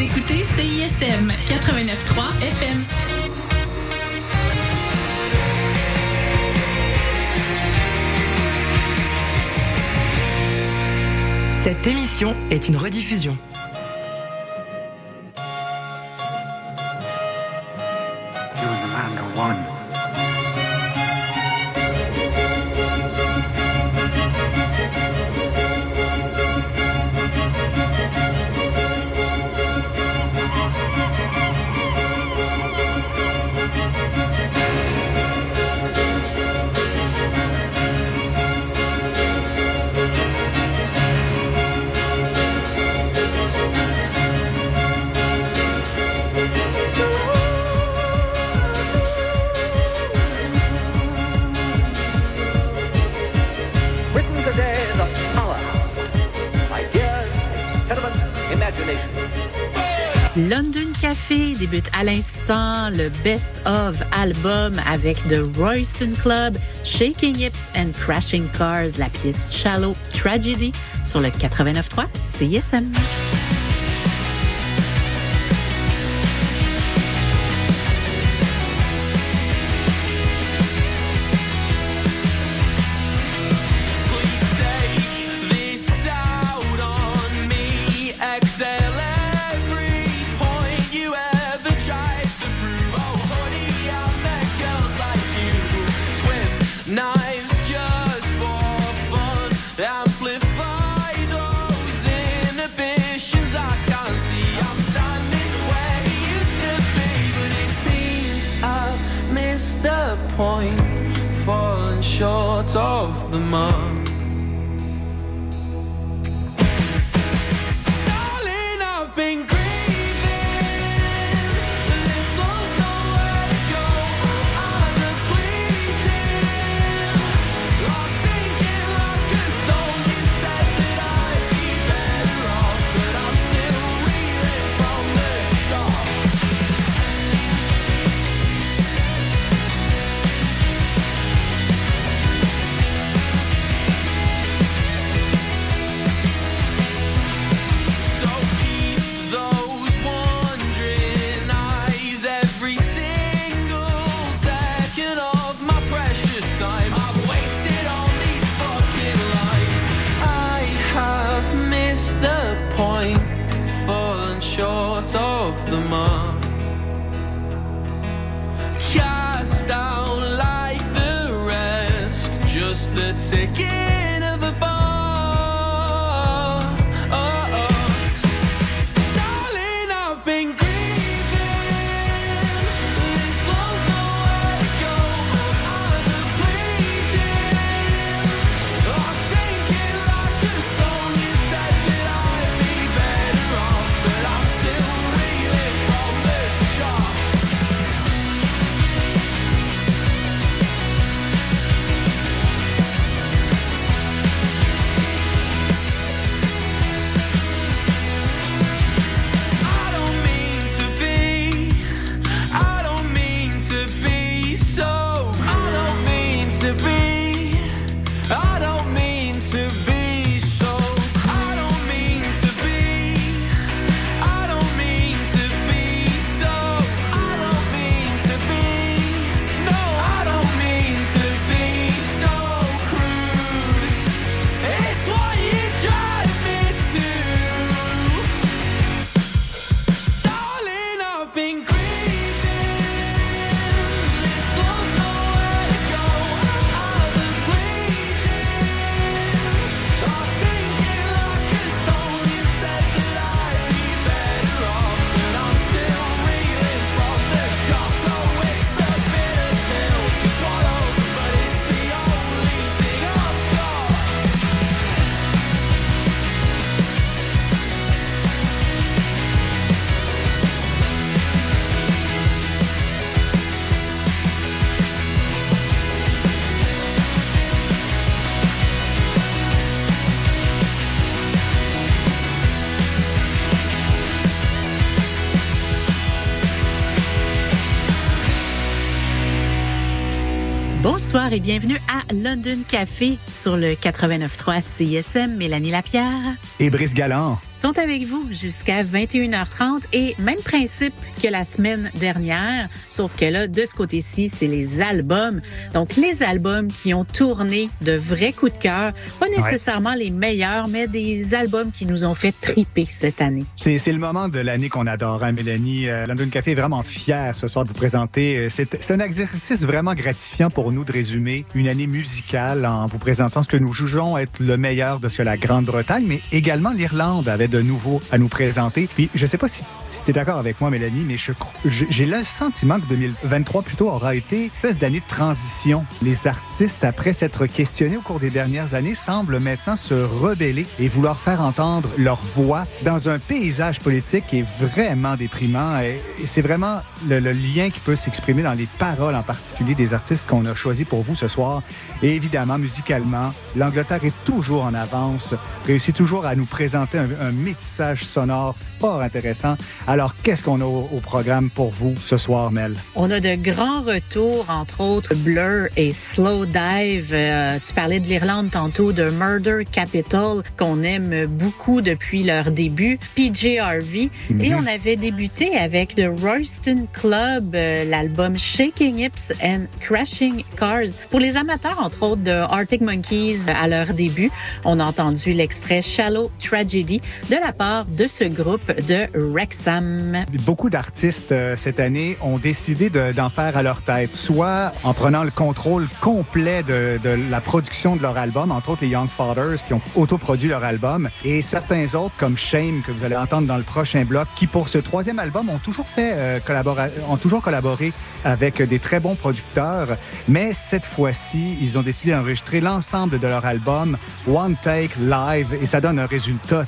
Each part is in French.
Vous écoutez CISM 89.3 FM. Cette émission est une rediffusion. London Café débute à l'instant le Best of album avec The Royston Club, Shaking Hips and Crashing Cars, la pièce Shallow Tragedy sur le 89.3 CSM. of the month. Bonsoir et bienvenue à London Café sur le 89.3 CSM. Mélanie Lapierre. Et Brice Galland sont avec vous jusqu'à 21h30 et même principe que la semaine dernière, sauf que là, de ce côté-ci, c'est les albums. Donc, les albums qui ont tourné de vrais coups de cœur, pas nécessairement les meilleurs, mais des albums qui nous ont fait triper cette année. C'est le moment de l'année qu'on adore, hein, Mélanie. Euh, London Café est vraiment fier ce soir de vous présenter. Euh, c'est un exercice vraiment gratifiant pour nous de résumer une année musicale en vous présentant ce que nous jugeons être le meilleur de ce que la Grande-Bretagne, mais également l'Irlande avait de nouveau à nous présenter. Puis, je sais pas si, tu es d'accord avec moi, Mélanie, mais j'ai le sentiment que 2023 plutôt aura été une espèce d'année de transition. Les artistes, après s'être questionnés au cours des dernières années, semblent maintenant se rebeller et vouloir faire entendre leur voix dans un paysage politique qui est vraiment déprimant. Et, c'est vraiment le, lien qui peut s'exprimer dans les paroles en particulier des artistes qu'on a choisis pour vous ce soir. Et évidemment, musicalement, l'Angleterre est toujours en avance, réussit toujours à nous présenter un métissage sonore fort intéressant. Alors, qu'est-ce qu'on a au, programme pour vous ce soir, Mel? On a de grands retours, entre autres Blur et Slow Dive. Euh, tu parlais de l'Irlande tantôt, de Murder Capital, qu'on aime beaucoup depuis leur début, PJRV. Mm -hmm. Et on avait débuté avec The Royston Club, euh, l'album Shaking Hips and Crashing Cars. Pour les amateurs, entre autres, de Arctic Monkeys à leur début, on a entendu l'extrait Shallow Tragedy de la part de ce groupe de Wrexham. Beaucoup d'artistes euh, cette année ont décidé d'en de, faire à leur tête, soit en prenant le contrôle complet de, de, la production de leur album, entre autres les Young Fathers qui ont autoproduit leur album, et certains autres comme Shame que vous allez entendre dans le prochain bloc, qui pour ce troisième album ont toujours fait euh, ont toujours collaboré avec des très bons producteurs, mais cette fois-ci ils ont décidé d'enregistrer l'ensemble de leur album One Take Live et ça donne un résultat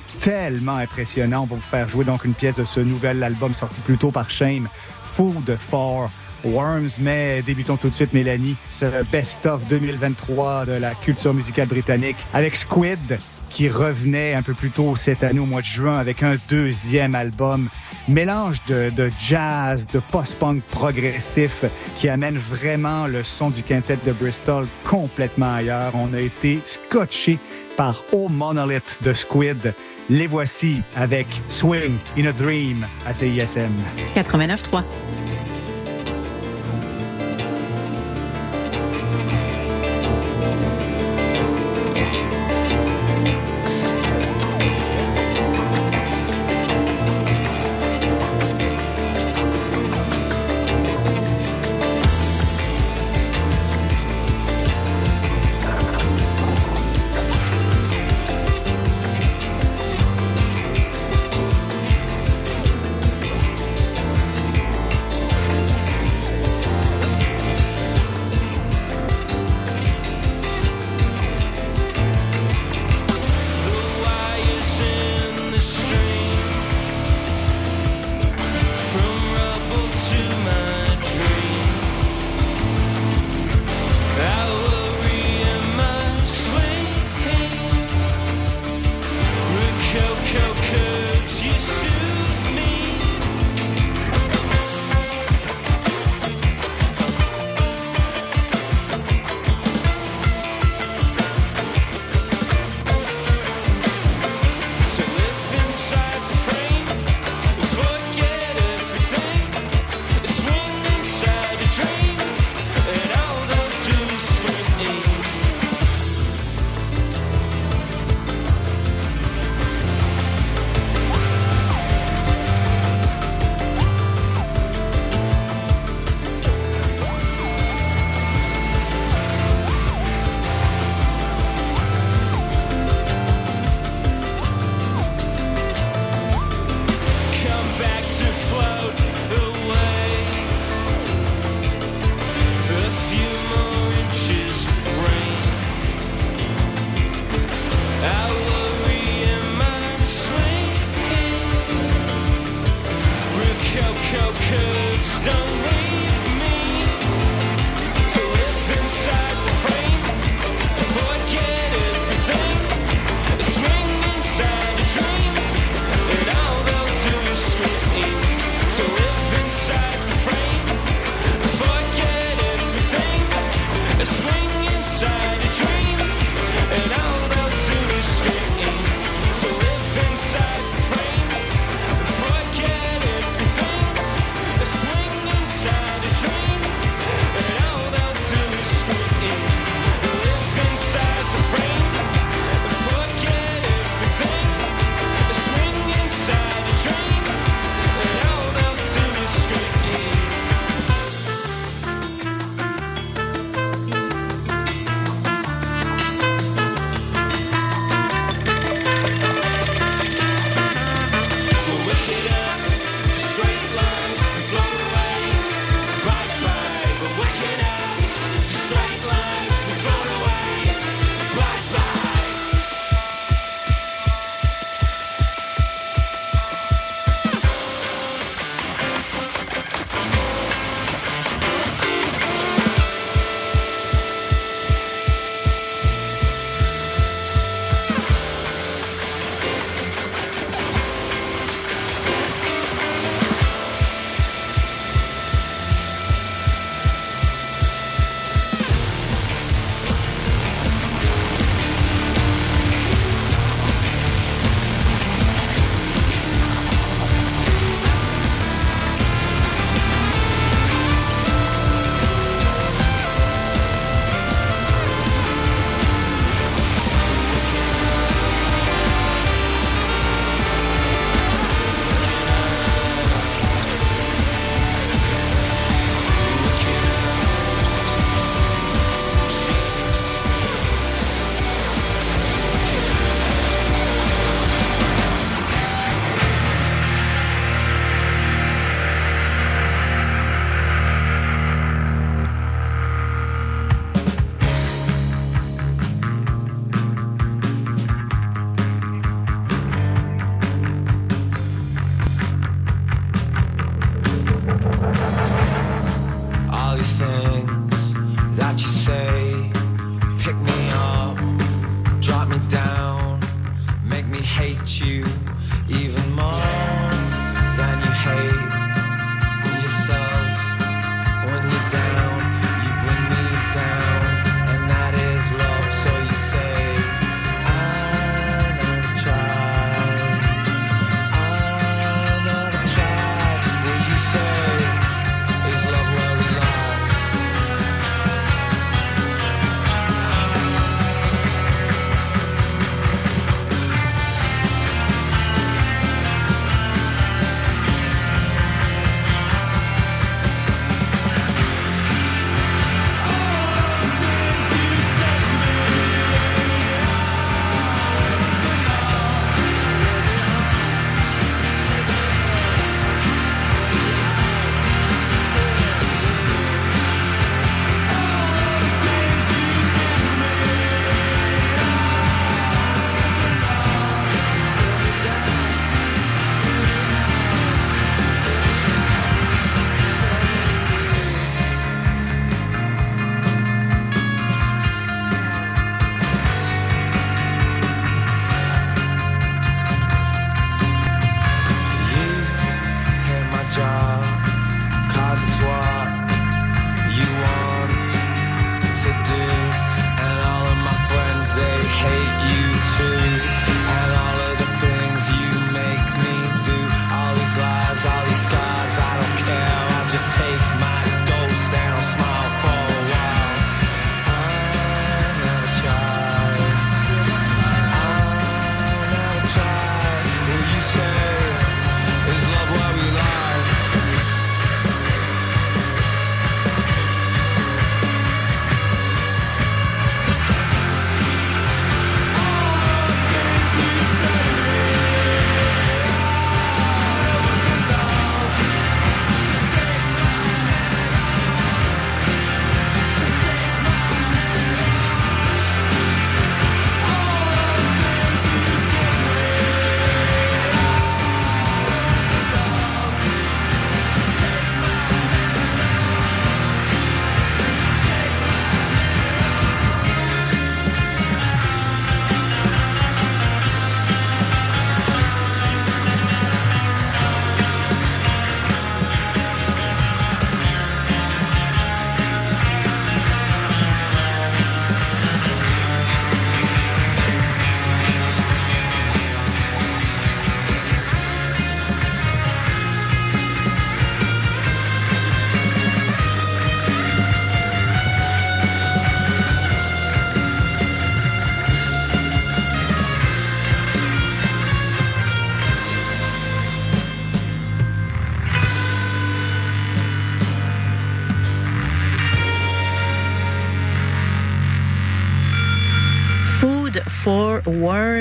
impressionnant. On va vous faire jouer donc une pièce de ce nouvel album sorti plus tôt par Shame, Food for Worms. Mais débutons tout de suite, Mélanie, ce best-of 2023 de la culture musicale britannique avec Squid qui revenait un peu plus tôt cette année au mois de juin avec un deuxième album. Mélange de, de jazz, de post-punk progressif qui amène vraiment le son du quintet de Bristol complètement ailleurs. On a été scotché par Oh Monolith de Squid. Les voici avec Swing in a Dream à CISM. 89.3.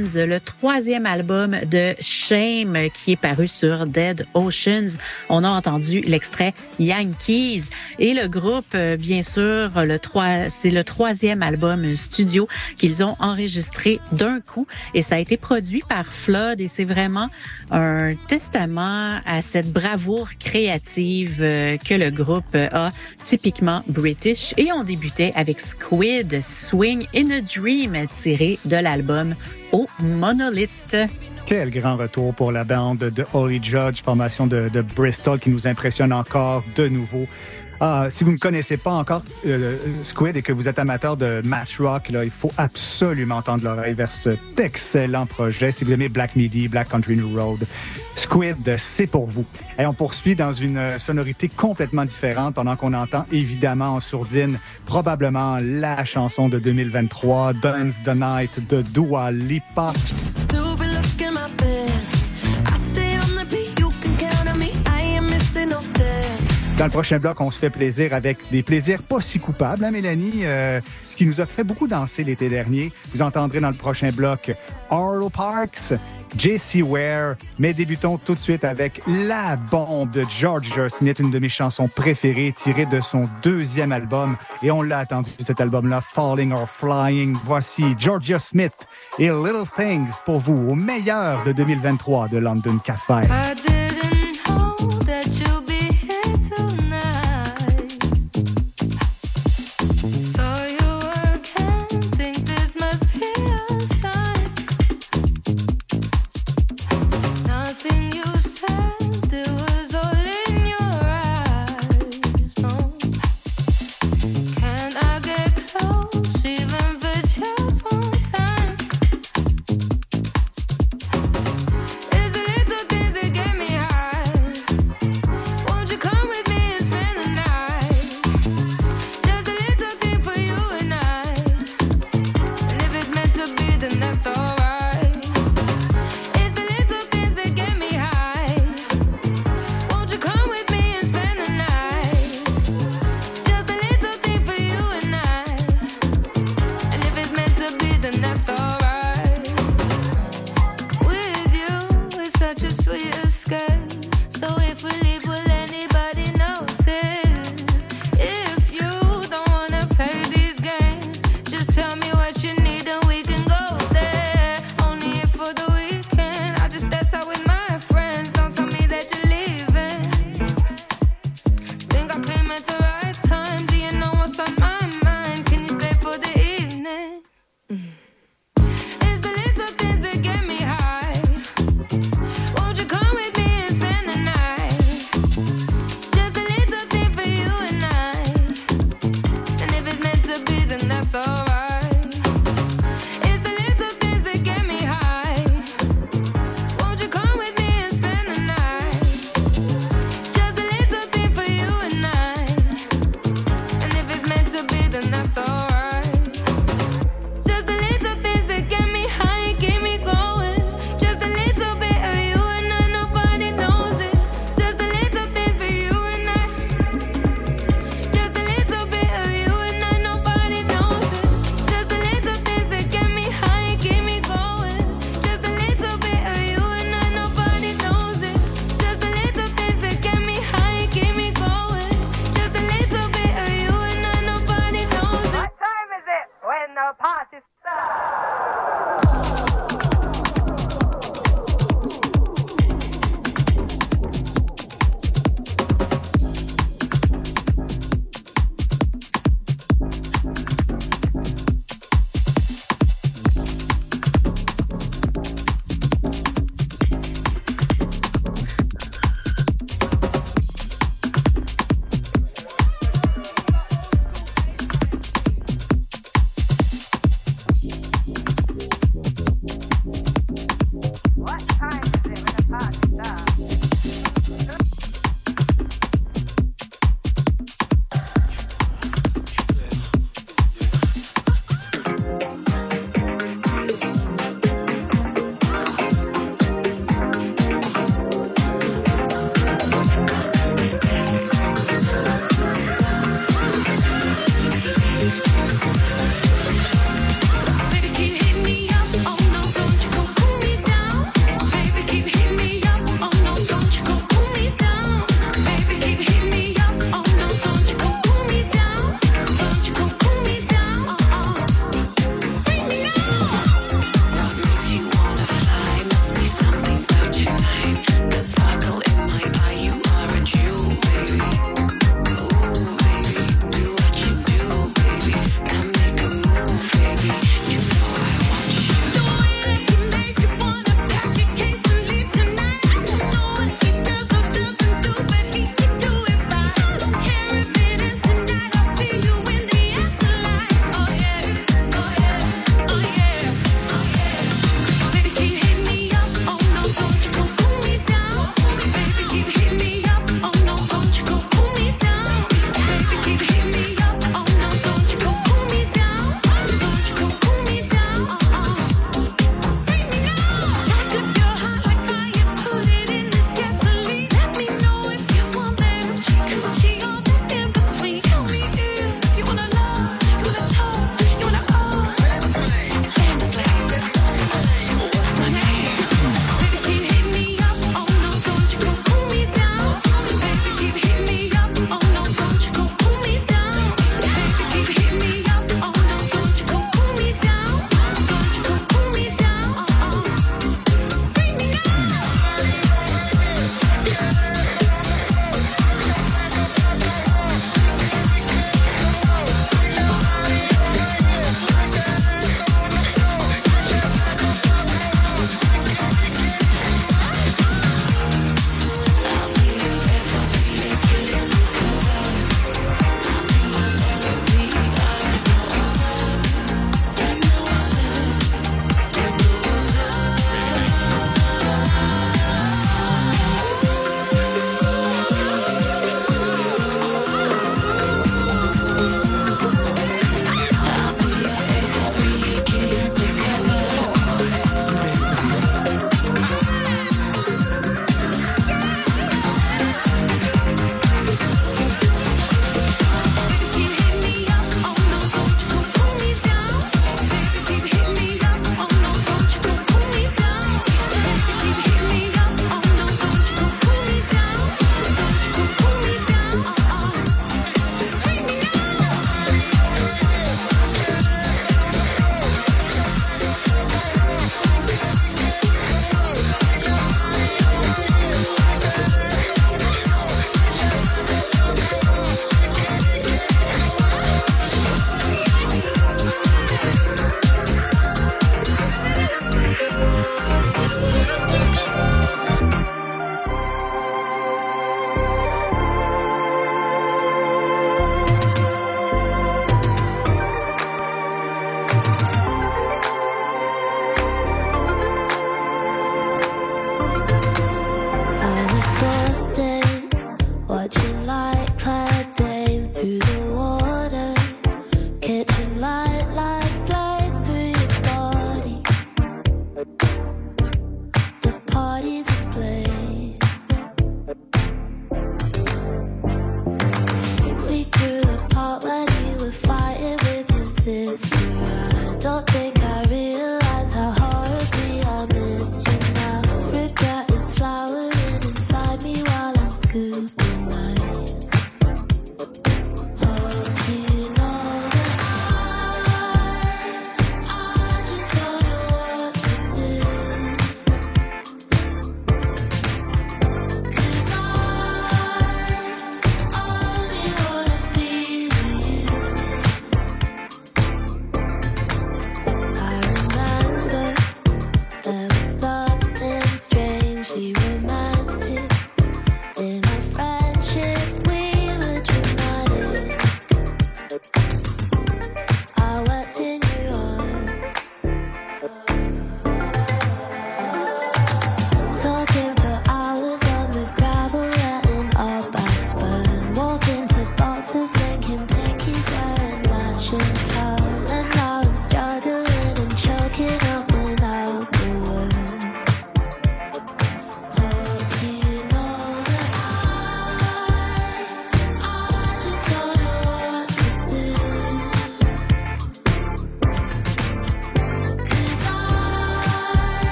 Le troisième album de Shame qui est paru sur Dead Oceans. On a entendu l'extrait Yankees. Et le groupe, euh, bien sûr, c'est le troisième album studio qu'ils ont enregistré d'un coup. Et ça a été produit par Flood. Et c'est vraiment un testament à cette bravoure créative euh, que le groupe a typiquement british. Et on débutait avec Squid Swing in a Dream tiré de l'album au Monolith. Quel grand retour pour la bande de Holy Judge, formation de Bristol qui nous impressionne encore de nouveau. Ah, si vous ne connaissez pas encore euh, Squid et que vous êtes amateur de match rock, là, il faut absolument tendre l'oreille vers cet excellent projet. Si vous aimez Black Midi, Black Country New Road, Squid, c'est pour vous. Et on poursuit dans une sonorité complètement différente pendant qu'on entend évidemment en sourdine probablement la chanson de 2023, Dance the Night de Dua Lipa. Dans le prochain bloc, on se fait plaisir avec des plaisirs pas si coupables, hein, Mélanie? Euh, ce qui nous a fait beaucoup danser l'été dernier. Vous entendrez dans le prochain bloc Arlo Parks, JC Ware. Mais débutons tout de suite avec La Bombe de Georgia Smith, une de mes chansons préférées, tirée de son deuxième album. Et on l'a attendu, cet album-là, Falling or Flying. Voici Georgia Smith et Little Things pour vous, au meilleur de 2023 de London Café.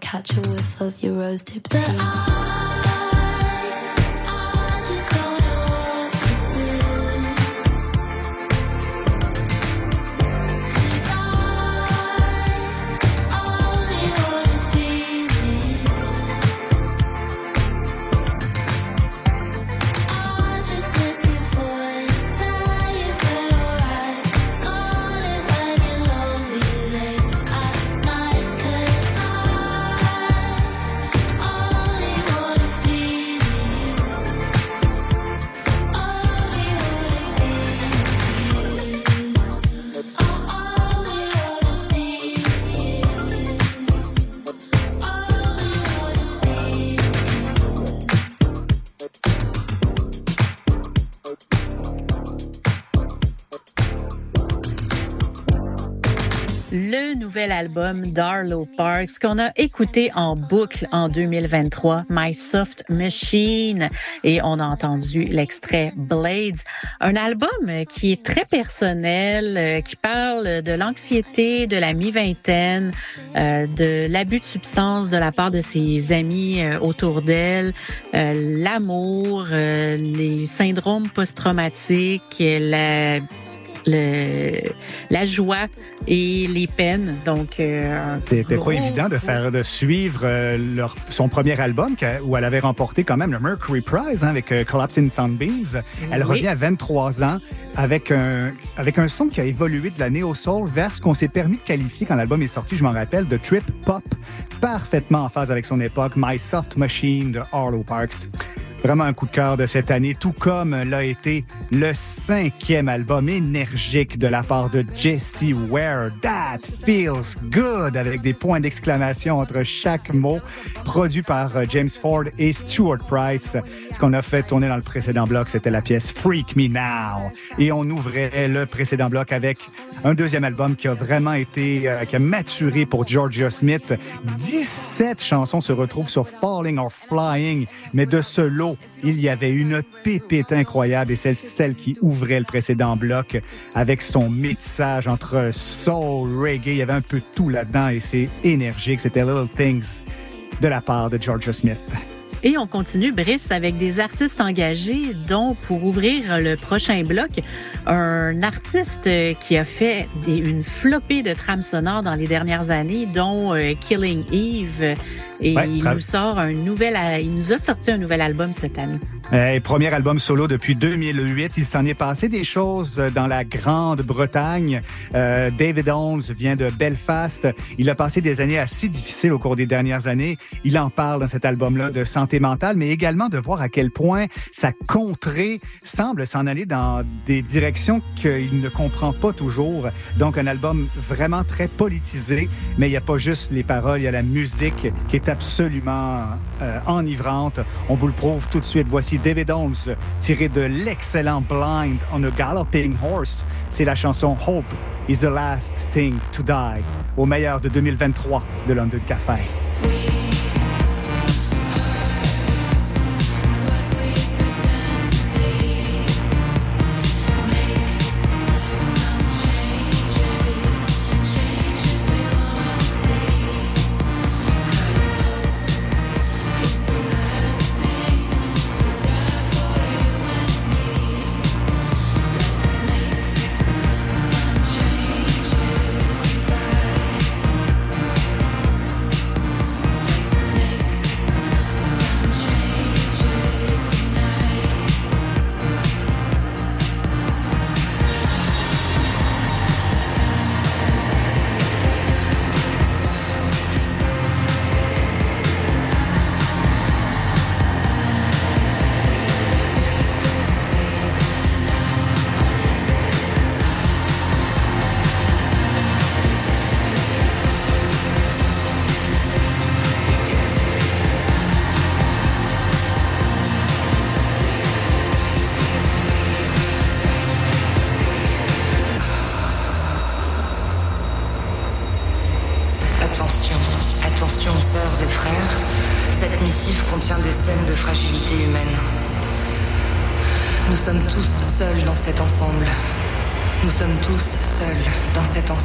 Catch a whiff of your rose dip nouvel album d'Arlo Parks qu'on a écouté en boucle en 2023, My Soft Machine, et on a entendu l'extrait Blades, un album qui est très personnel, euh, qui parle de l'anxiété de la mi-vingtaine, euh, de l'abus de substances de la part de ses amis euh, autour d'elle, l'amour, les syndromes post-traumatiques, la joie et les peines. Donc, euh, c'était pas évident de faire de suivre euh, leur, son premier album où elle avait remporté quand même le Mercury Prize hein, avec euh, Collapsing Sunbeams. Elle revient à 23 ans avec un avec un son qui a évolué de la néo soul vers ce qu'on s'est permis de qualifier quand l'album est sorti. Je m'en rappelle de trip pop, parfaitement en phase avec son époque. My Soft Machine de Arlo Parks. Vraiment un coup de cœur de cette année, tout comme l'a été le cinquième album énergique de la part de Jesse Ware. That feels good avec des points d'exclamation entre chaque mot, produit par euh, James Ford et Stuart Price. Ce qu'on a fait tourner dans le précédent bloc, c'était la pièce Freak Me Now. Et on ouvrait le précédent bloc avec un deuxième album qui a vraiment été, euh, qui a maturé pour Georgia Smith. 17 chansons se retrouvent sur Falling or Flying, mais de ce lot il y avait une pépite incroyable et c'est celle qui ouvrait le précédent bloc avec son métissage entre soul, reggae. Il y avait un peu tout là-dedans et c'est énergique. C'était Little Things de la part de Georgia Smith. Et on continue, Brice, avec des artistes engagés, dont pour ouvrir le prochain bloc, un artiste qui a fait des, une flopée de trames sonores dans les dernières années, dont euh, Killing Eve, et il nous sort un nouvel, il nous a sorti un nouvel album cette année. Euh, premier album solo depuis 2008. Il s'en est passé des choses dans la Grande-Bretagne. Euh, David Holmes vient de Belfast. Il a passé des années assez difficiles au cours des dernières années. Il en parle dans cet album-là de mentale, mais également de voir à quel point sa contrée semble s'en aller dans des directions qu'il ne comprend pas toujours. Donc un album vraiment très politisé, mais il n'y a pas juste les paroles, il y a la musique qui est absolument euh, enivrante. On vous le prouve tout de suite. Voici David Holmes tiré de l'excellent Blind on a Galloping Horse. C'est la chanson Hope is the last thing to die au meilleur de 2023 de London Café.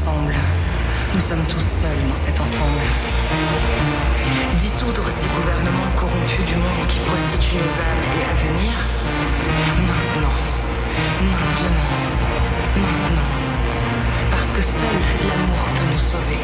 Nous sommes tous seuls dans cet ensemble. Dissoudre ces gouvernements corrompus du monde qui prostituent nos âmes et à venir Maintenant. Maintenant. Maintenant. Parce que seul l'amour peut nous sauver.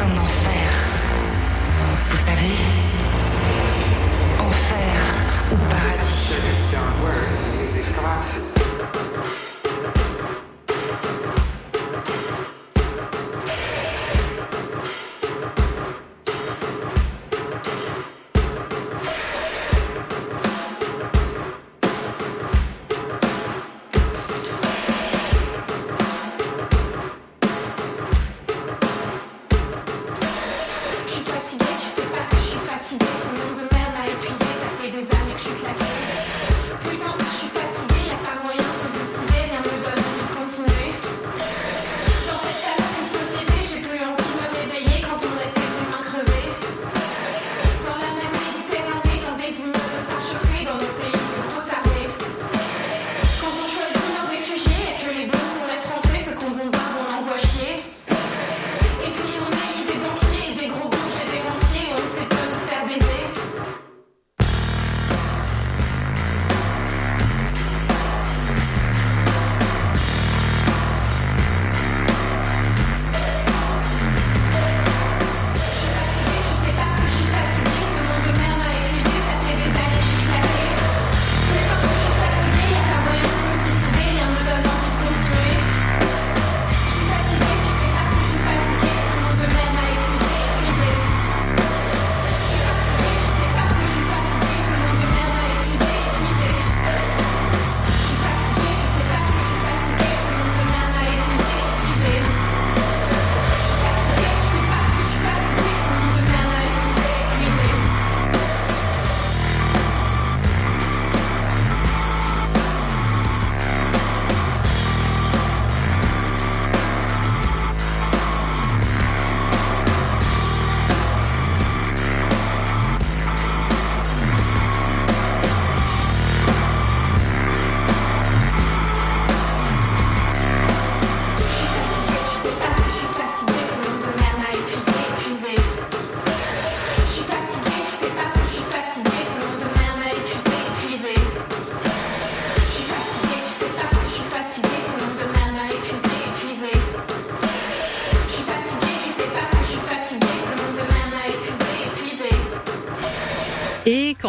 un enfer. Vous savez,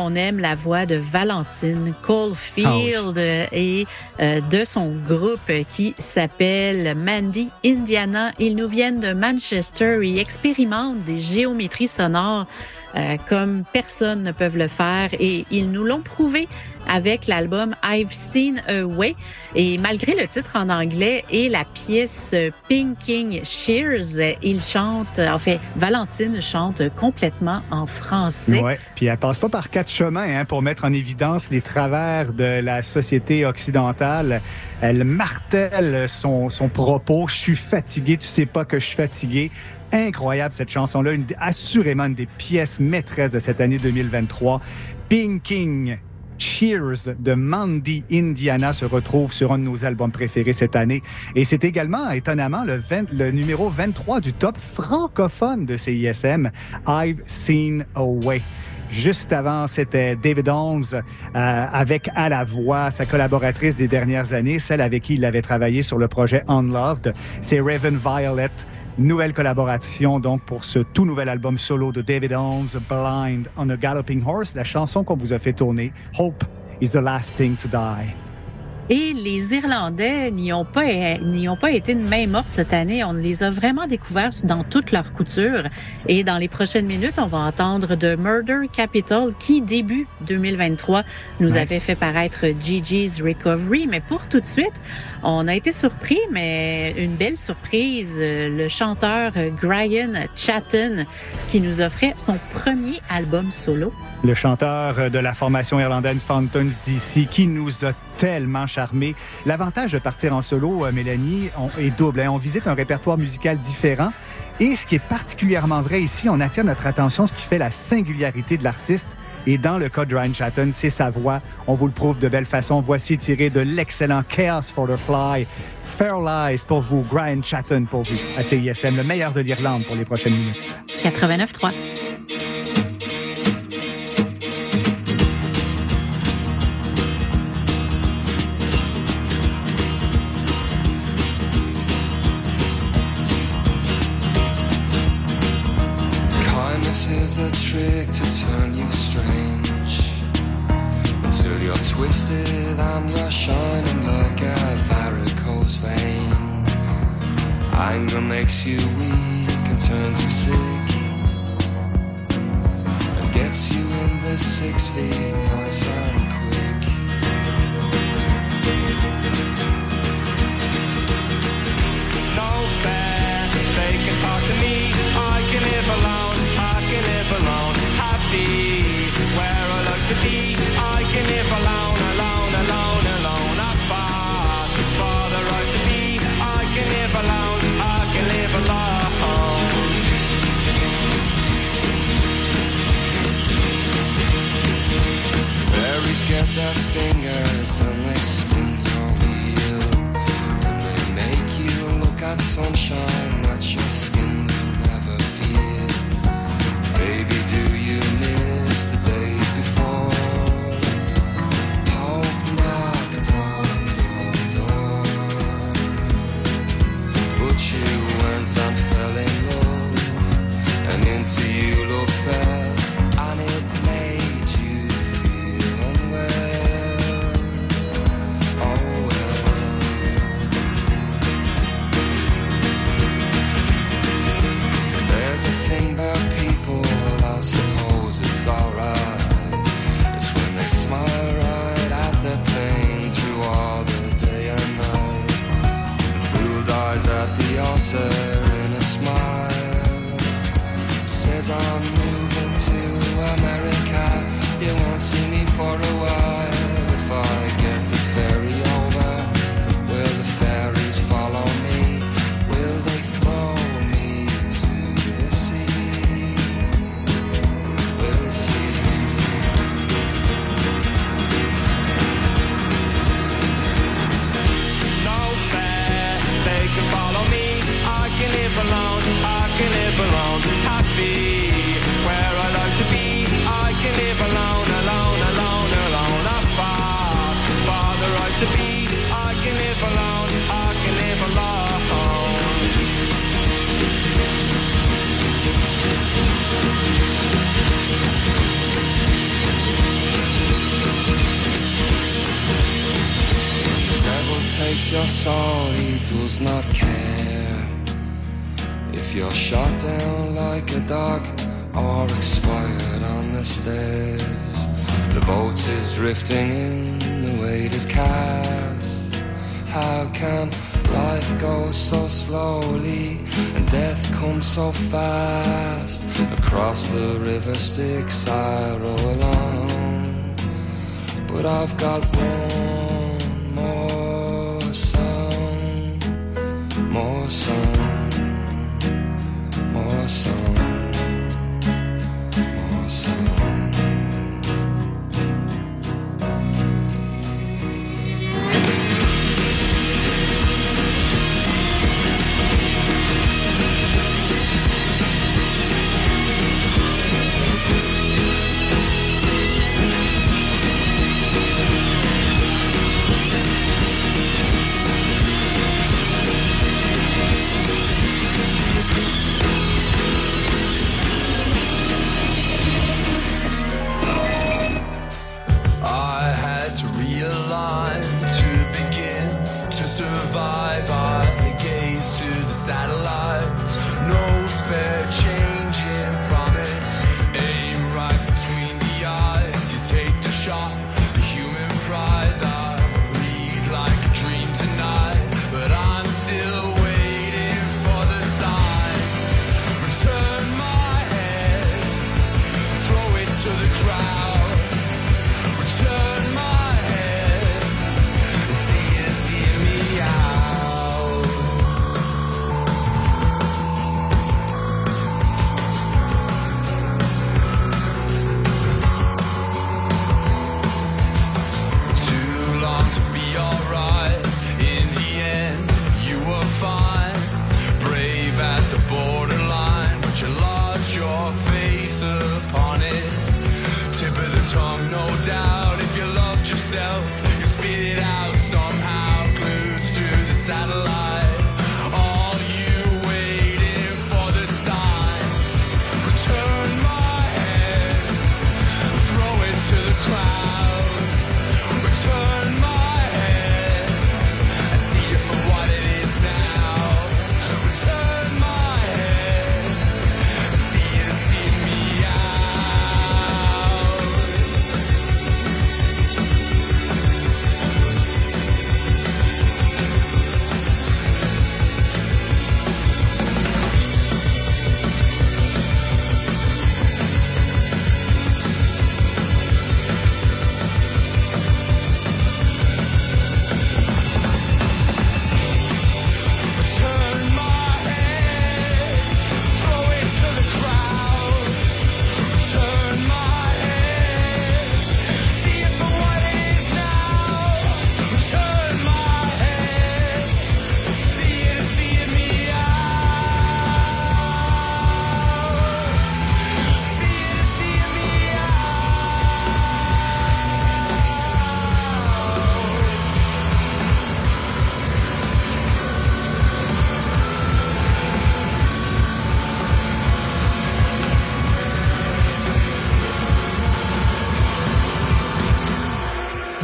qu'on aime la voix de Valentine Caulfield et euh, de son groupe qui s'appelle Mandy Indiana. Ils nous viennent de Manchester et expérimentent des géométries sonores euh, comme personne ne peut le faire et ils nous l'ont prouvé avec l'album I've Seen a Way et malgré le titre en anglais et la pièce Pinking Shears, ils chantent, en fait, Valentine chante complètement en français. Ouais, puis elle passe pas par quatre chemins hein, pour mettre en évidence les travers de la société occidentale. Elle martèle son, son propos. Je suis fatigué, tu sais pas que je suis fatigué incroyable cette chanson-là, une, assurément une des pièces maîtresses de cette année 2023. Pinking Cheers de Mandy Indiana se retrouve sur un de nos albums préférés cette année. Et c'est également, étonnamment, le, 20, le numéro 23 du top francophone de CISM, I've Seen a Way. Juste avant, c'était David Holmes euh, avec à la voix sa collaboratrice des dernières années, celle avec qui il avait travaillé sur le projet Unloved. C'est Raven Violet. Nouvelle collaboration donc pour ce tout nouvel album solo de David Holmes, Blind on a Galloping Horse, la chanson qu'on vous a fait tourner, Hope is the last thing to die. Et les Irlandais n'y ont pas n'y ont pas été de main morte cette année. On les a vraiment découverts dans toute leur couture. Et dans les prochaines minutes, on va entendre de Murder Capital qui début 2023 nous Ouais. avait fait paraître Gigi's Recovery. Mais pour tout de suite, on a été surpris, mais une belle surprise. Le chanteur Brian Chatton qui nous offrait son premier album solo. Le chanteur de la formation irlandaise Fountains DC qui nous a tellement charmés. L'avantage de partir en solo, euh, Mélanie, est double. hein. On visite un répertoire musical différent. Et ce qui est particulièrement vrai ici, on attire notre attention, ce qui fait la singularité de l'artiste. Et dans le cas de Ryan Chatton, c'est sa voix. On vous le prouve de belle façon. Voici tiré de l'excellent Chaos for the Fly. Fair Lies pour vous, Brian Chatton pour vous. À CISM, le meilleur de l'Irlande pour les prochaines minutes. 89.3. twisted and you're shining like a varicose vein. Anger makes you weak and turns you sick. And gets you in the six feet nice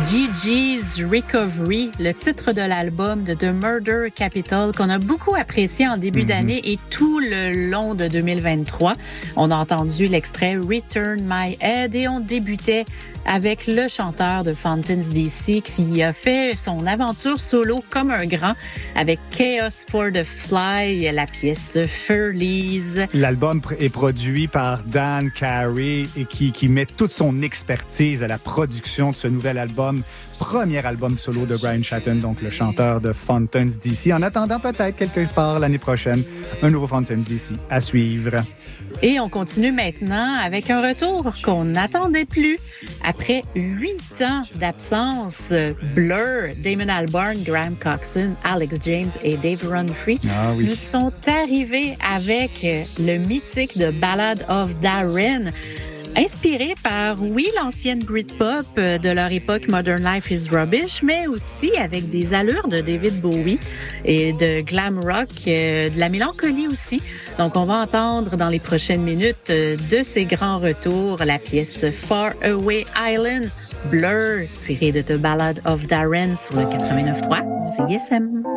Gigi's Recovery, le titre de l'album de The Murder Capital qu'on a beaucoup apprécié en début d'année et tout le long de 2023. On a entendu l'extrait Return My Head et on débutait avec le chanteur de Fountains DC qui a fait son aventure solo comme un grand avec Chaos for the Fly, la pièce Furlies. L'album est produit par Dan Carey et qui, qui met toute son expertise à la production de ce nouvel album, premier album solo de Brian Chatton, donc le chanteur de Fountains DC. En attendant peut-être quelque part l'année prochaine, un nouveau Fountains DC à suivre. Et on continue maintenant avec un retour qu'on n'attendait plus. Après huit ans d'absence, Blur, Damon Albarn, Graham Coxon, Alex James et Dave Runfree Ah oui. nous sont arrivés avec le mythique de Ballad of Darren. Inspiré par, oui, l'ancienne Britpop euh, de leur époque Modern Life is Rubbish, mais aussi avec des allures de David Bowie et de glam rock, euh, de la mélancolie aussi. Donc, on va entendre dans les prochaines minutes euh, de ces grands retours la pièce Far Away Island, Blur, tirée de The Ballad of Darren sur le 89.3 CSM.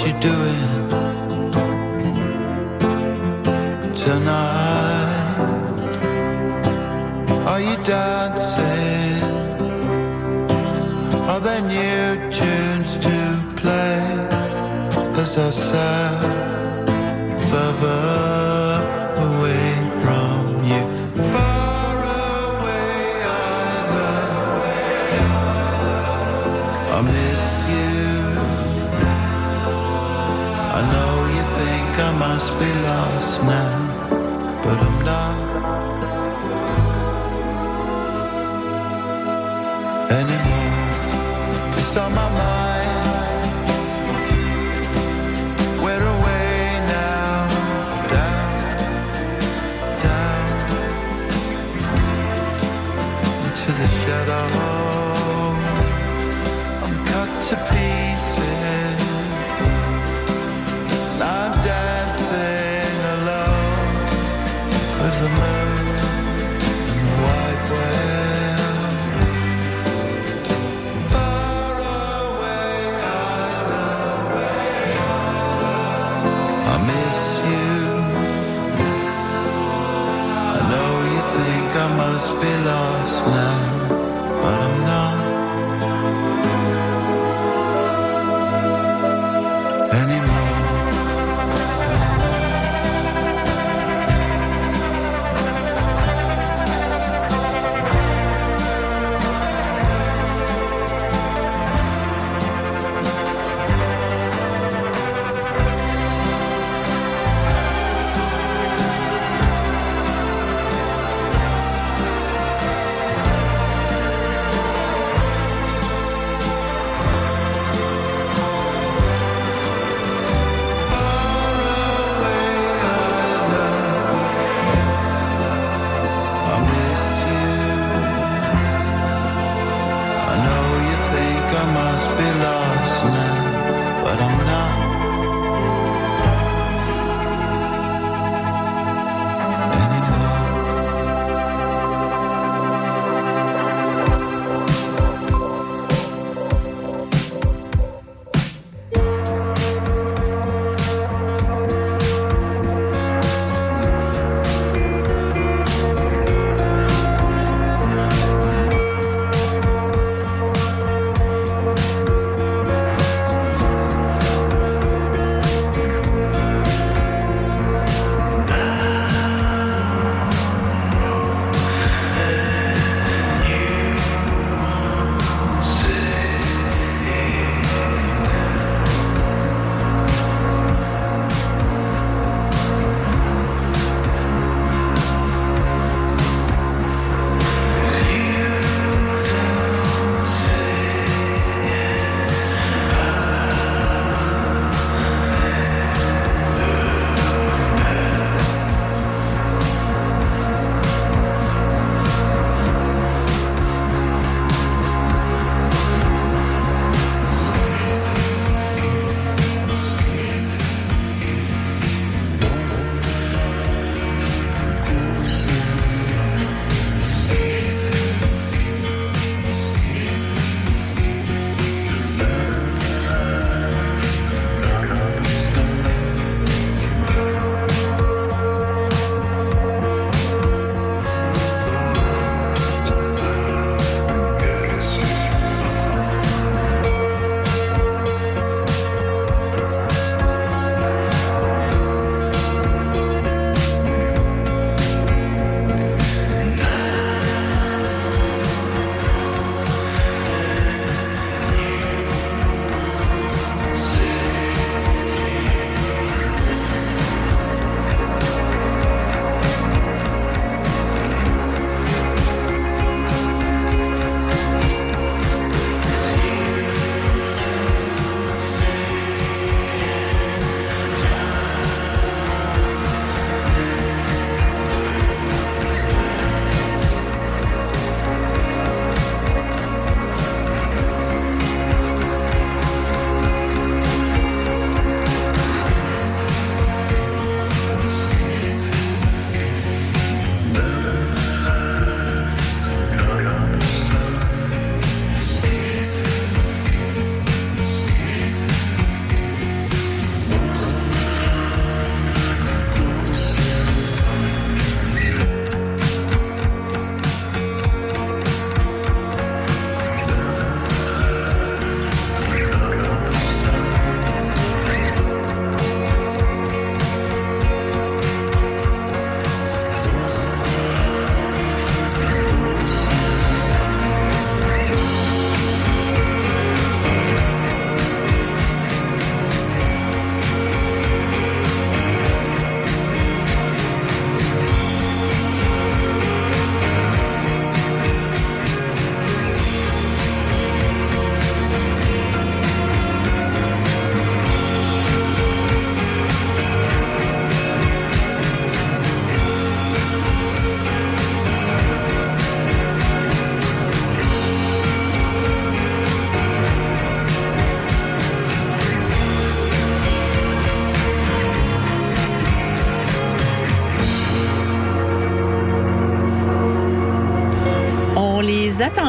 What you doing tonight? Are you dancing? Are there new tunes to play as I sat further must be lost now,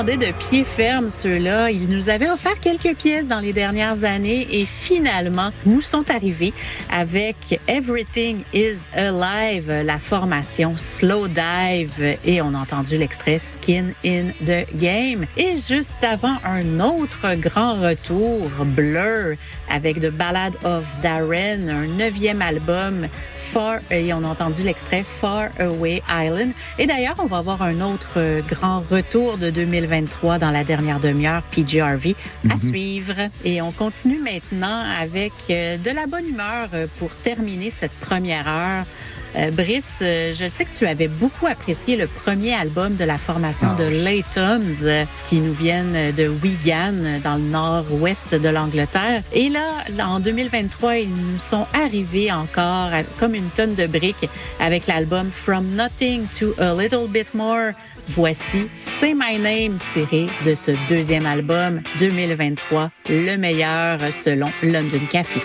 de pied ferme, ceux-là. Ils nous avaient offert quelques pièces dans les dernières années et finalement, nous sont arrivés avec Everything is Alive, la formation Slow Dive et on a entendu l'extrait Skin in the Game. Et juste avant, un autre grand retour, Blur, avec The Ballad of Darren, un neuvième album Far, et on a entendu l'extrait Far Away Island. Et d'ailleurs, on va avoir un autre euh, grand retour de 2023 dans la dernière demi-heure, PGRV, à suivre. Et on continue maintenant avec euh, de la bonne humeur euh, pour terminer cette première heure. Euh, Brice, euh, je sais que tu avais beaucoup apprécié le premier album de la formation Ah de oui. Laytons euh, qui nous viennent de Wigan, dans le nord-ouest de l'Angleterre. Et là, en 2023, ils nous sont arrivés encore à- comme une tonne de briques avec l'album From Nothing to a Little Bit More. Voici Say My Name tiré de ce deuxième album 2023, le meilleur selon London Café.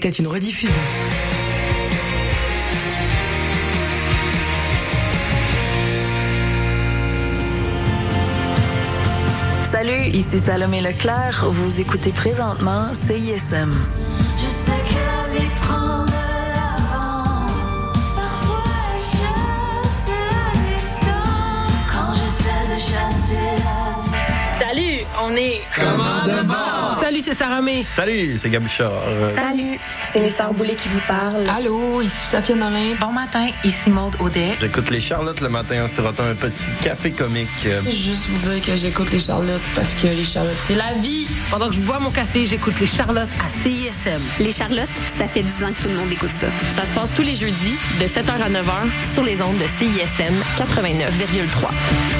Était une rediffusion. Salut Salut, ici Salomé Leclerc. Vous écoutez présentement CISM. Je sais que la vie prend de l'avance. Parfois elle chasse la distance. Quand j'essaie de chasser la distance. Salut, on est. Salut, c'est Sarah May. Salut, c'est Gabuchard. Salut, c'est les Sœurs Boulay qui vous parlent. Allô, ici Sophia Nolin. Bon matin, ici Maude Audet. J'écoute les Charlottes le matin en sirotant un petit café comique. Euh, Juste vous dire que j'écoute les Charlottes parce que les Charlottes, c'est la vie. Pendant que je bois mon café, j'écoute les Charlottes à CISM. Les Charlottes, ça fait 10 ans que tout le monde écoute ça. Ça se passe tous les jeudis de 7h à 9h sur les ondes de CISM 89,3.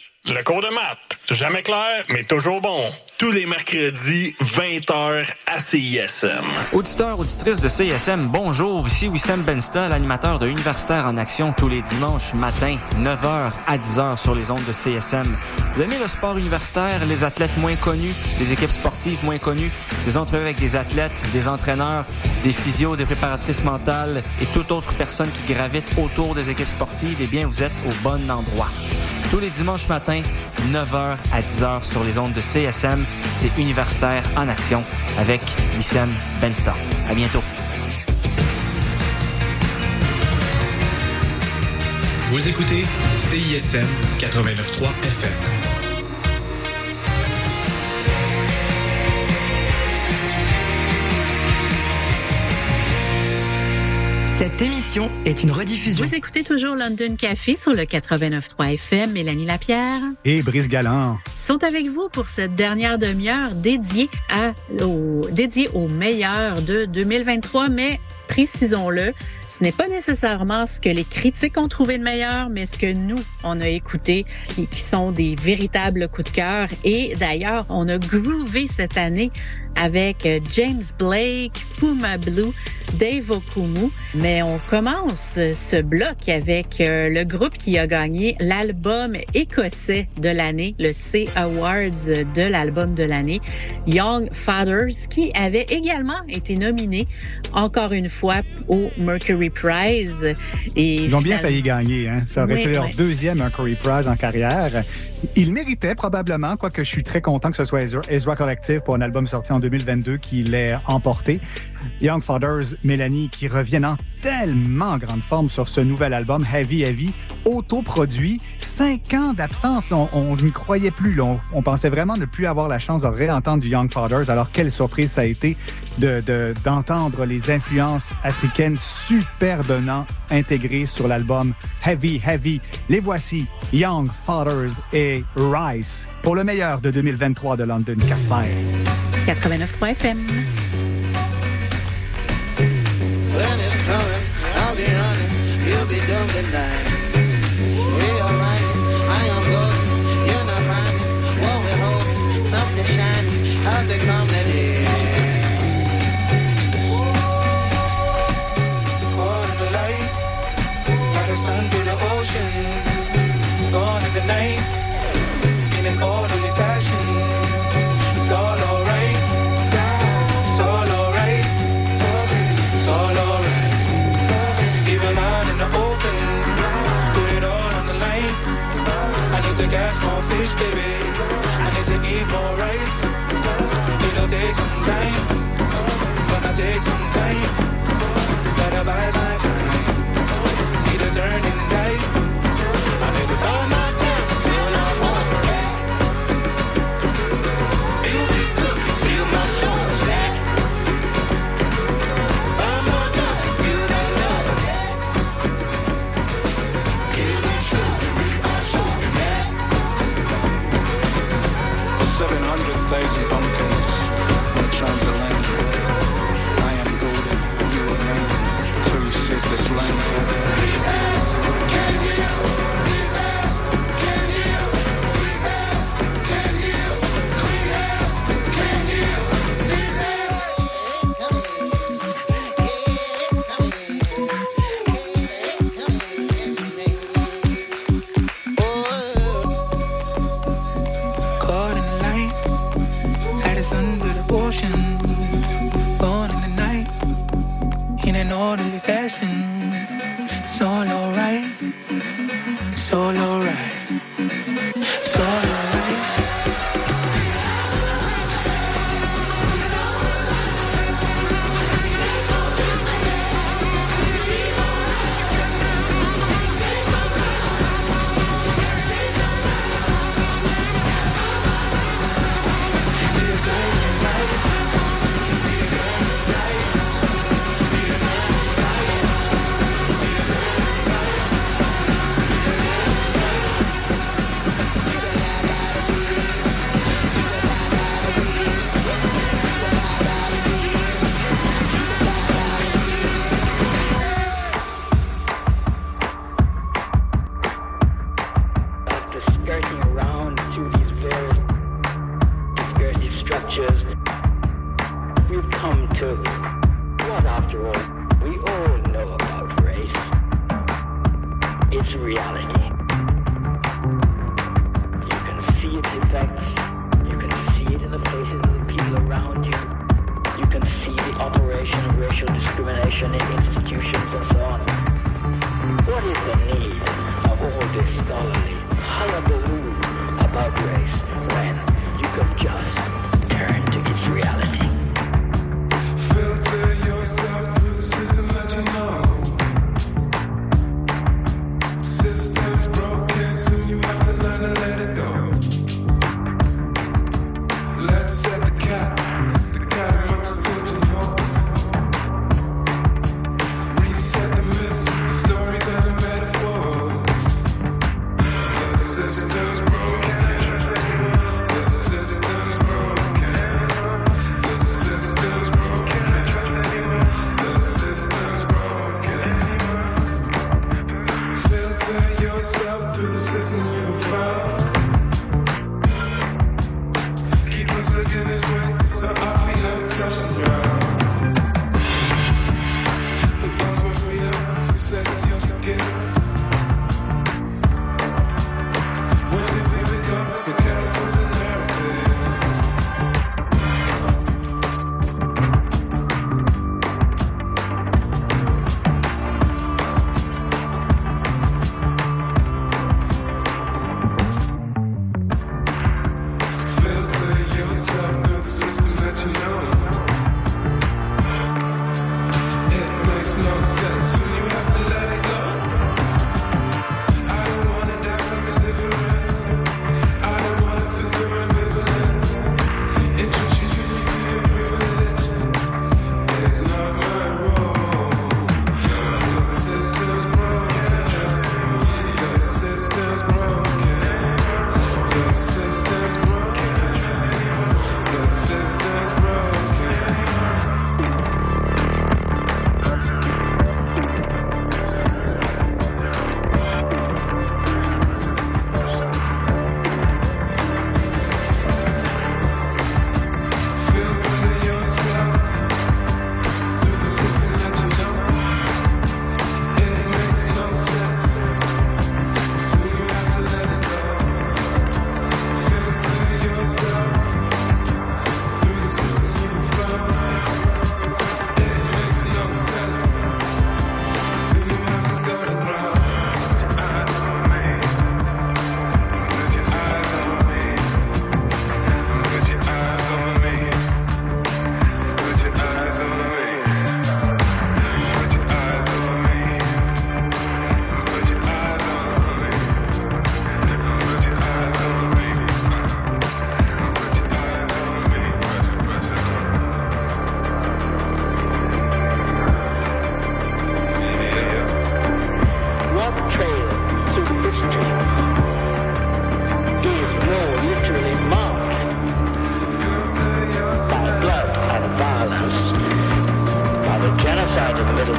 Le cours de maths. Jamais clair, mais toujours bon. Tous les mercredis, 20h à CISM. Auditeurs, auditrices de CISM, bonjour. Ici Wissam Bensta, l'animateur de Universitaire en Action tous les dimanches matin, 9h à 10h sur les ondes de CSM. Vous aimez le sport universitaire, les athlètes moins connus, les équipes sportives moins connues, des entrevues avec des athlètes, des entraîneurs, des physios, des préparatrices mentales et toute autre personne qui gravite autour des équipes sportives, eh bien, vous êtes au bon endroit. Tous les dimanches matins, 9h à 10h sur les ondes de CSM, c'est Universitaire en Action avec Wissem Benstar. À bientôt. Vous écoutez CISM 89.3 FM. Cette émission est une rediffusion. Vous écoutez toujours London Café sur le 89.3 FM. Mélanie Lapierre. Et Brice Galland. Sont avec vous pour cette dernière demi-heure dédiée, à, au, dédiée aux meilleurs de 2023, mais précisons-le, ce n'est pas nécessairement ce que les critiques ont trouvé de meilleur, mais ce que nous, on a écouté et qui sont des véritables coups de cœur. Et d'ailleurs, on a groové cette année avec James Blake, Puma Blue, Dave Okumu. Mais on commence ce bloc avec le groupe qui a gagné l'album écossais de l'année, le C Awards de l'album de l'année, Young Fathers, qui avait également été nominé encore une fois au Mercury Prize. Et Ils ont bien failli gagner. Hein? Ça aurait Oui, été leur oui. deuxième Mercury Prize en carrière. Ils méritaient probablement, quoique je suis très content que ce soit Ezra Collective pour un album sorti en 2022 qui l'ait emporté. Young Fathers, Mélanie, qui reviennent en tellement grande forme sur ce nouvel album, Heavy Heavy, autoproduit. Cinq ans d'absence, on n'y croyait plus. On, pensait vraiment ne plus avoir la chance de réentendre du Young Fathers. Alors, quelle surprise ça a été de- de- d'entendre les influences africaines superbement intégrées sur l'album Heavy Heavy. Les voici, Young Fathers et Rice, pour le meilleur de 2023 de London Café. 89.3 FM. be don't deny. Fish, baby. I need to eat more rice. It'll take some time, gonna take some time. Gotta bide my time. See the turning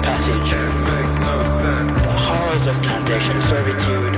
Passage, the horrors of plantation servitude,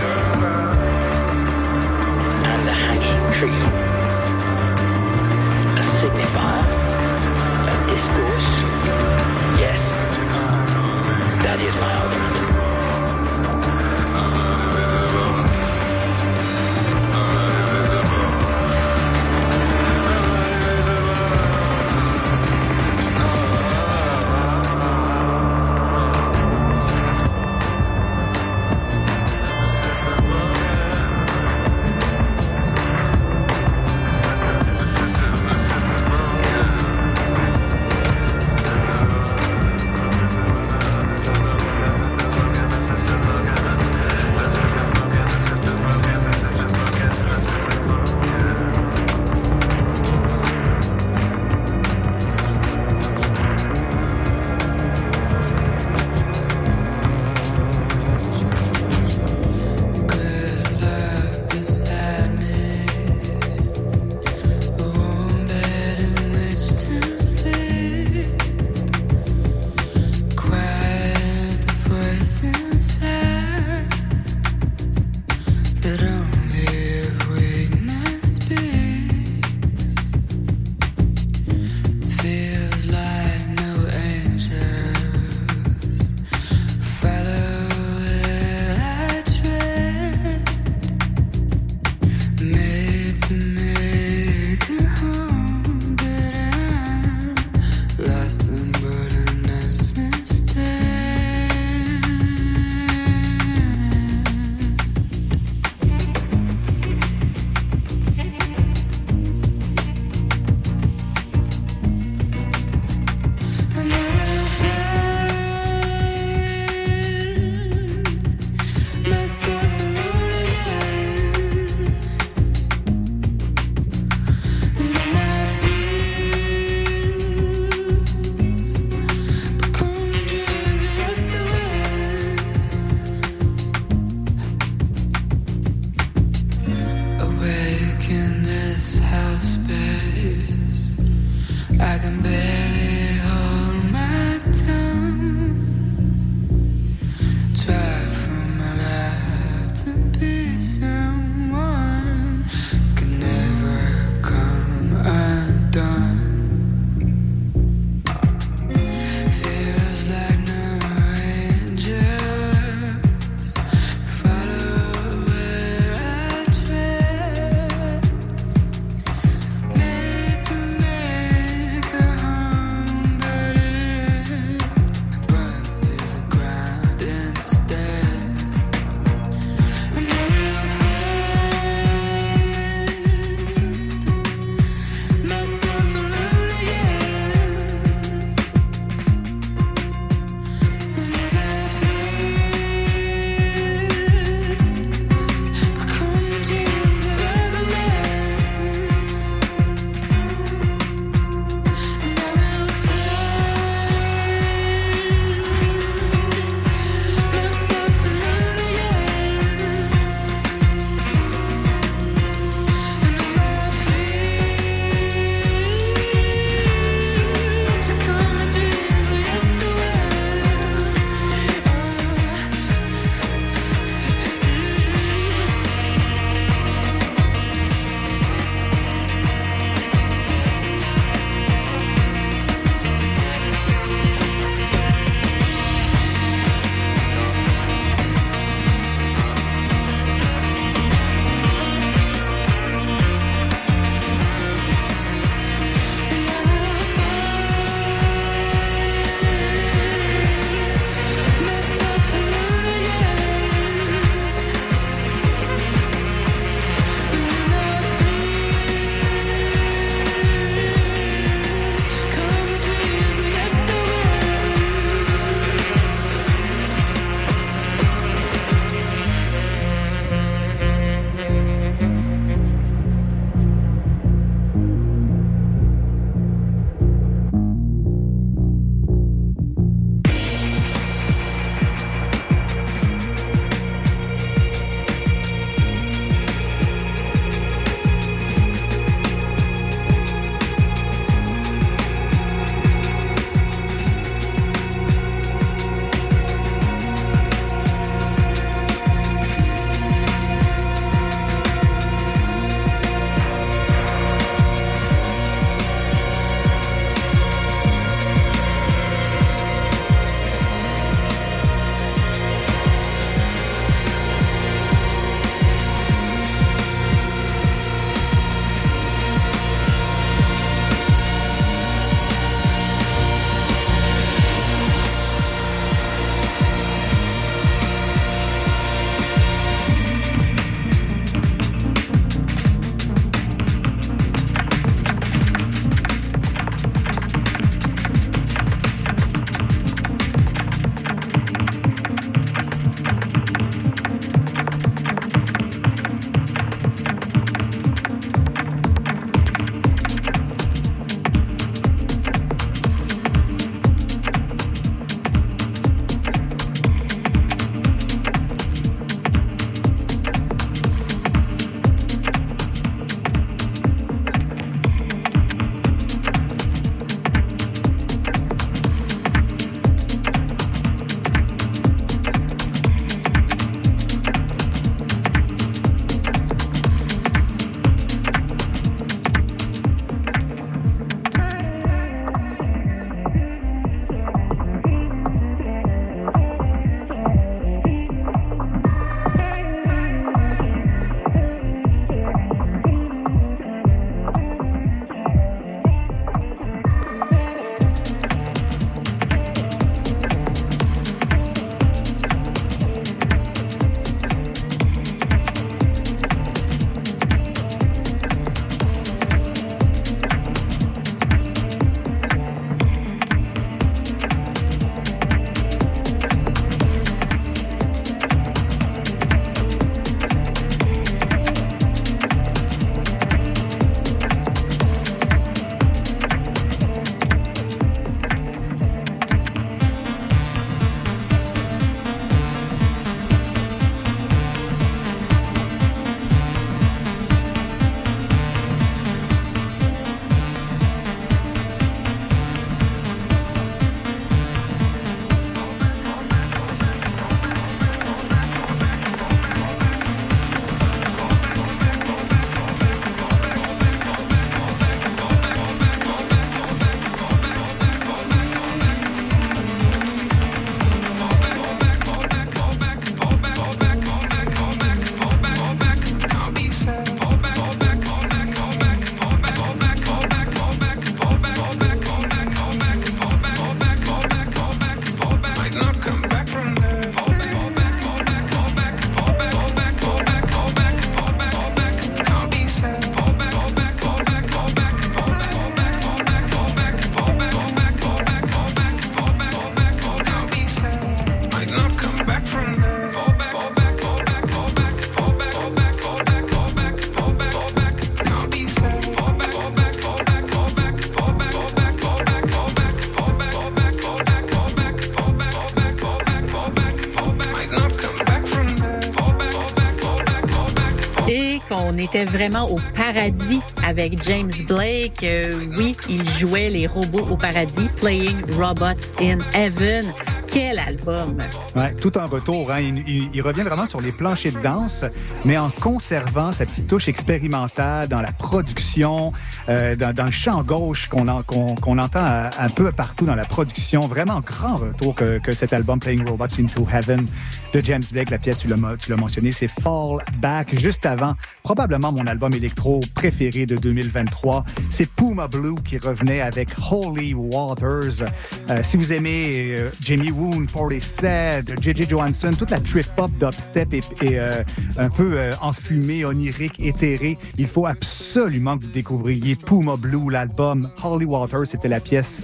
Qu'on était vraiment au paradis avec James Blake. Euh, oui, il jouait les robots au paradis, Playing Robots in Heaven. Quel album! Ouais, tout en retour. Hein. Il, il- il revient vraiment sur les planchers de danse, mais en conservant sa petite touche expérimentale dans la production, euh, dans, dans le champ gauche qu'on qu'on entend à- un peu partout dans la production. Vraiment grand retour que, que cet album Playing Robots into Heaven de James Blake. La pièce, tu l'as mentionné, c'est Fall Back. Juste avant, probablement mon album électro préféré de 2023, c'est Puma Blue qui revenait avec Holy Waters. Euh, si vous aimez euh, Jamie Woon, Portishead, J.J. Johansson, toute la trip-hop, dubstep et, euh, un peu euh, enfumée, onirique, éthérée, il faut absolument que vous découvriez Puma Blue, l'album Holy Waters. C'était la pièce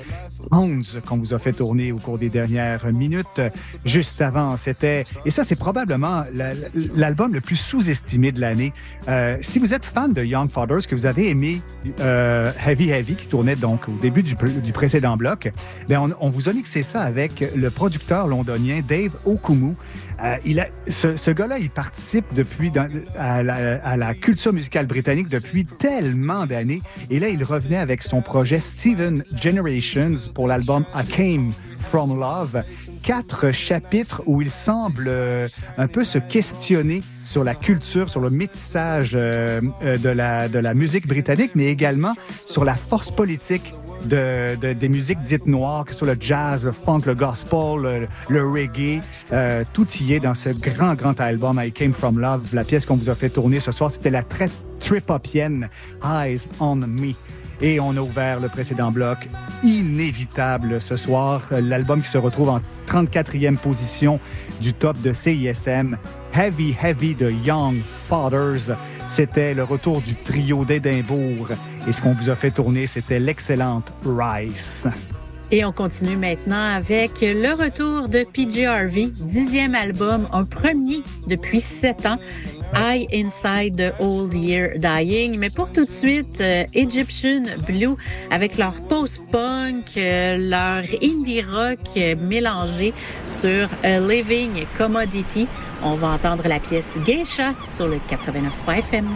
11 qu'on vous a fait tourner au cours des dernières minutes. Juste avant, c'était... Et ça, c'est probablement la- l'album le plus sous-estimé de l'année. Euh, si vous êtes fan de Young Fathers, que vous avez aimé euh, Heavy Heavy, qui tournait donc au début du, pr- du précédent bloc, ben on, on vous a mixé ça avec le producteur londonien Dave Okumu. Euh, il ce, gars-là, il participe depuis à, la, culture musicale britannique depuis tellement d'années. Et là, il revenait avec son projet Seven Generations pour l'album I Came From Love. Quatre chapitres où il semble euh, un peu se questionner sur la culture, sur le métissage euh, de, la, de la musique britannique, mais également sur la force politique de, de- des musiques dites noires, que ce soit le jazz, le funk, le gospel, le, le reggae. Euh, tout y est dans ce grand, grand album I Came From Love. La pièce qu'on vous a fait tourner ce soir, c'était la très trip-hopienne Eyes On Me. Et on a ouvert le précédent bloc, inévitable ce soir, l'album qui se retrouve en 34e position du top de CISM, Heavy Heavy de Young Fathers. C'était le retour du trio d'Édimbourg. Et ce qu'on vous a fait tourner, c'était l'excellente Rice. Et on continue maintenant avec le retour de PJ dixième album, un premier depuis sept ans. Eye Inside the Old Year Dying. Mais pour tout de suite, euh, Egyptian Blue avec leur post-punk, euh, leur indie rock euh, mélangé sur Living Commodity. On va entendre la pièce Geisha sur le 89.3 FM.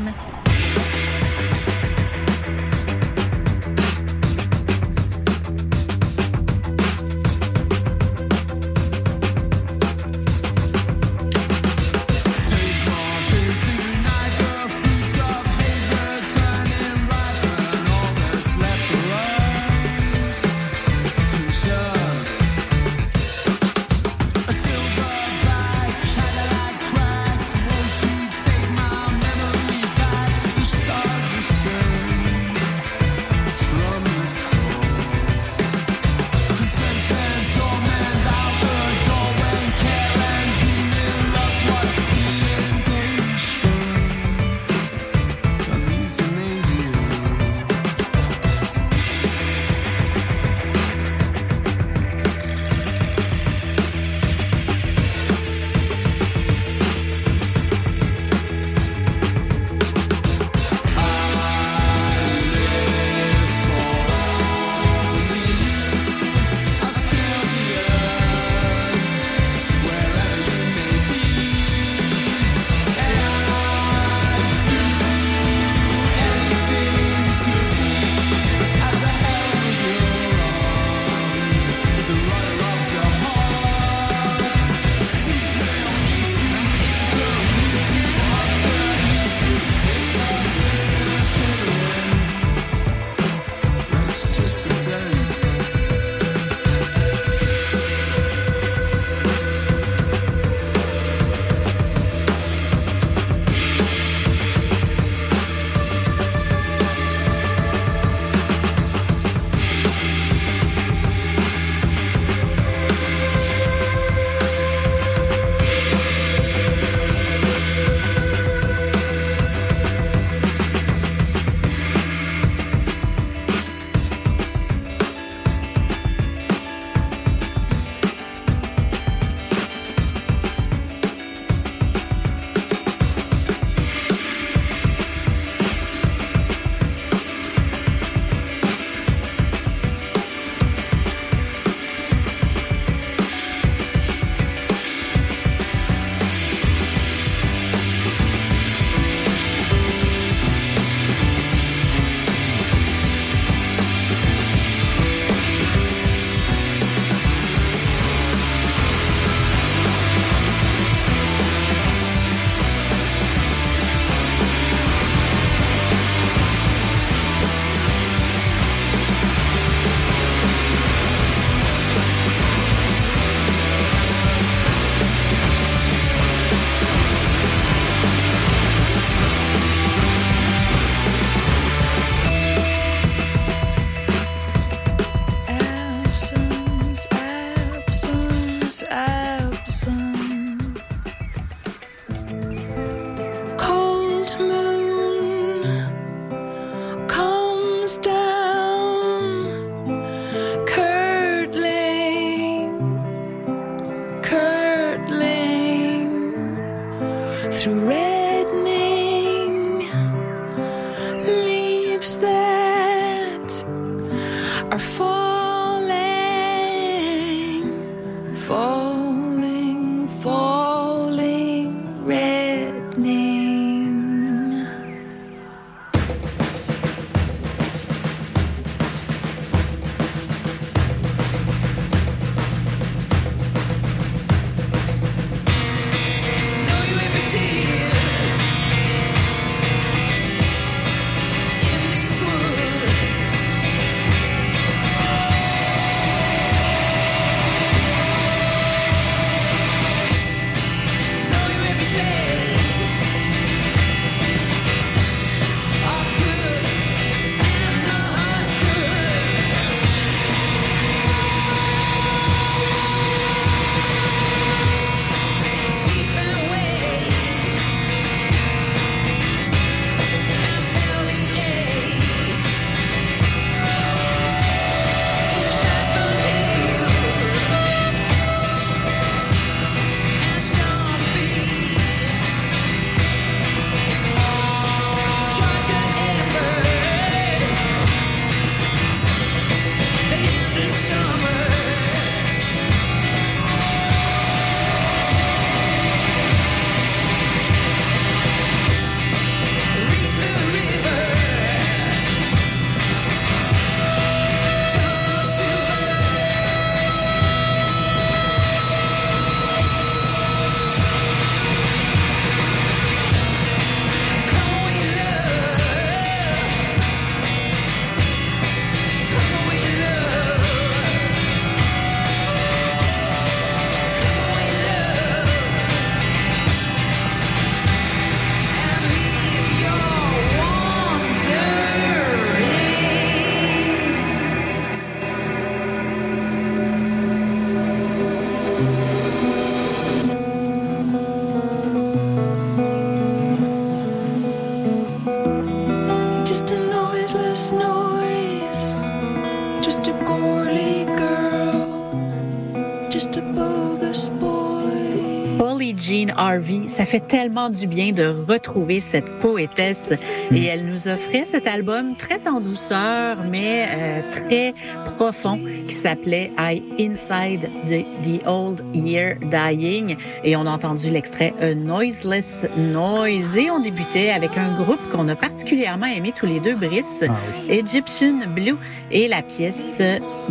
Jean Harvey, ça fait tellement du bien de retrouver cette poétesse. Et elle nous offrait cet album très en douceur mais euh, très profond qui s'appelait I Inside the, the Old Year Dying. Et on a entendu l'extrait A Noiseless Noise. Et on débutait avec un groupe qu'on a particulièrement aimé tous les deux, Brice, Egyptian Blue. Et la pièce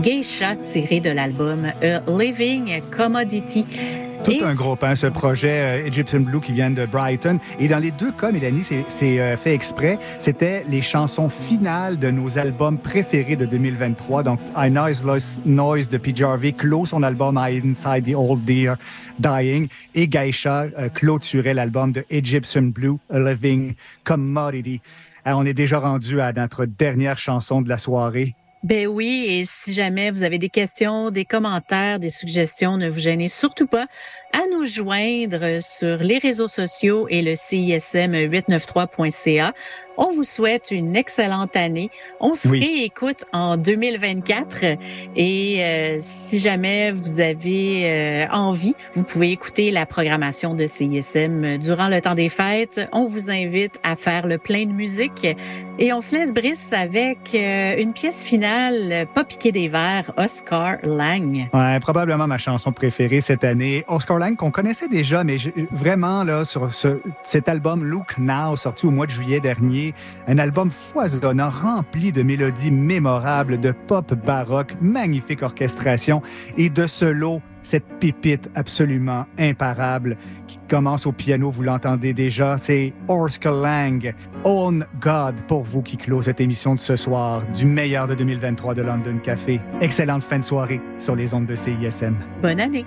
Geisha tirée de l'album A Living Commodity. Tout Et un groupe, hein, ce projet euh, Egyptian Blue qui vient de Brighton. Et dans les deux cas, Mélanie, c'est c'est, euh, fait exprès. C'était les chansons finales de nos albums préférés de 2023. Donc, I Noiseless Noise de P. Jarvey clôt son album I Inside the Old Deer Dying. Et Geisha euh, clôturait l'album de Egyptian Blue, A Living Commodity. Euh, on est déjà rendu à notre dernière chanson de la soirée. Ben oui, et si jamais vous avez des questions, des commentaires, des suggestions, ne vous gênez surtout pas à nous joindre sur les réseaux sociaux et le CISM893.ca. On vous souhaite une excellente année. On se Oui. réécoute en 2024 et euh, si jamais vous avez euh, envie, vous pouvez écouter la programmation de CISM durant le temps des fêtes. On vous invite à faire le plein de musique et on se laisse Brice avec euh, une pièce finale, Pas piqué des verres, Oscar Lang. Ouais, probablement ma chanson préférée cette année. Oscar Qu'on connaissait déjà, mais vraiment, là, sur ce, cet album Look Now, sorti au mois de juillet dernier, un album foisonnant, rempli de mélodies mémorables, de pop baroque, magnifique orchestration et de solo, cette pépite absolument imparable qui commence au piano, vous l'entendez déjà, c'est Oscar Lang, On God pour vous qui clôt cette émission de ce soir, du meilleur de 2023 de London Café. Excellente fin de soirée sur les ondes de CISM. Bonne année.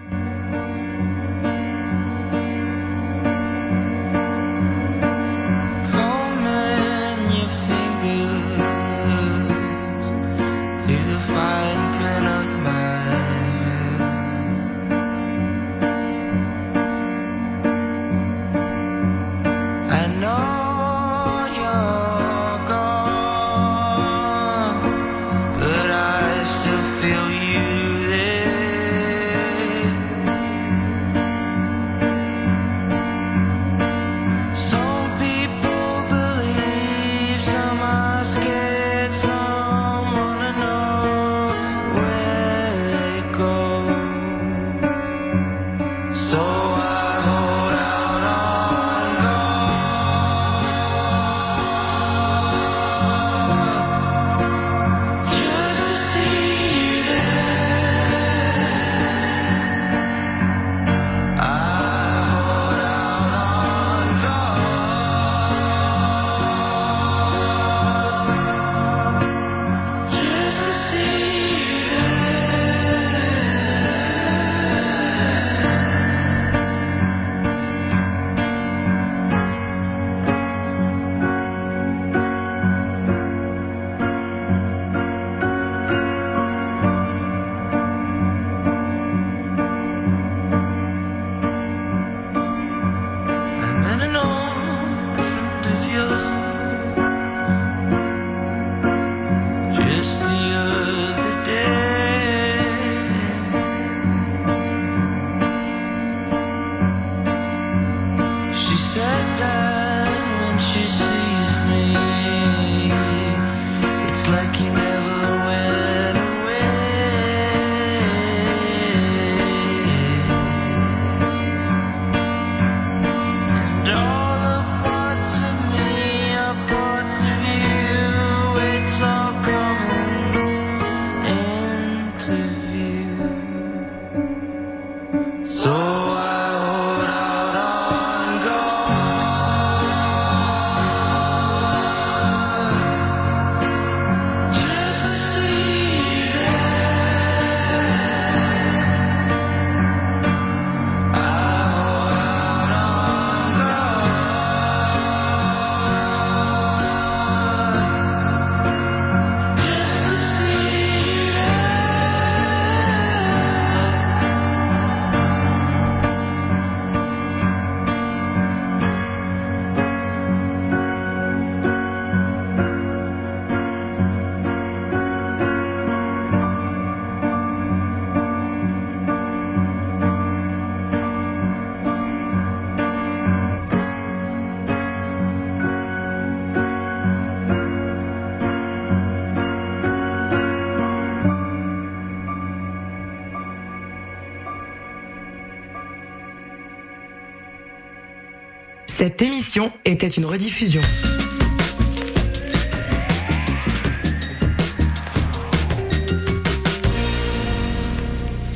émission était une rediffusion.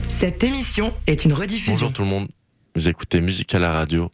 Cette émission est une rediffusion. Bonjour tout le monde. Vous écoutez Musique à la radio